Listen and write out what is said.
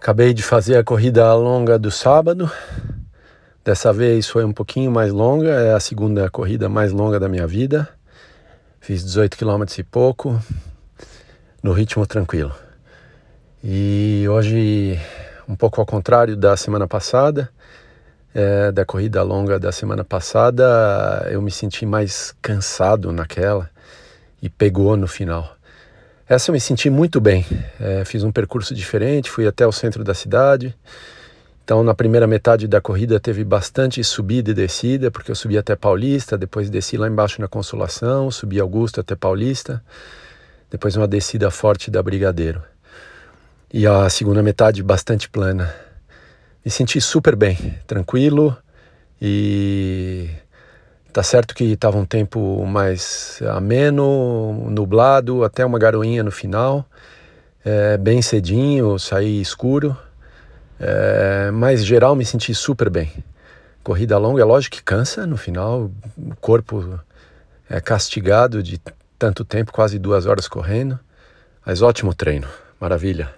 Acabei de fazer a corrida longa do sábado. Dessa vez foi um pouquinho mais longa, é a segunda corrida mais longa da minha vida. Fiz 18 km e pouco, no ritmo tranquilo. E hoje, um pouco ao contrário da semana passada, é, da corrida longa da semana passada, eu me senti mais cansado naquela e pegou no final. Essa eu me senti muito bem. É, fiz um percurso diferente, fui até o centro da cidade. Então, na primeira metade da corrida teve bastante subida e descida, porque eu subi até Paulista, depois desci lá embaixo na Consolação, subi Augusto até Paulista, depois uma descida forte da Brigadeiro. E a segunda metade bastante plana. Me senti super bem, tranquilo e Tá certo que estava um tempo mais ameno, nublado, até uma garoinha no final, é, bem cedinho, saí escuro, é, mas geral me senti super bem. Corrida longa, é lógico que cansa no final, o corpo é castigado de tanto tempo, quase duas horas correndo, mas ótimo treino, maravilha.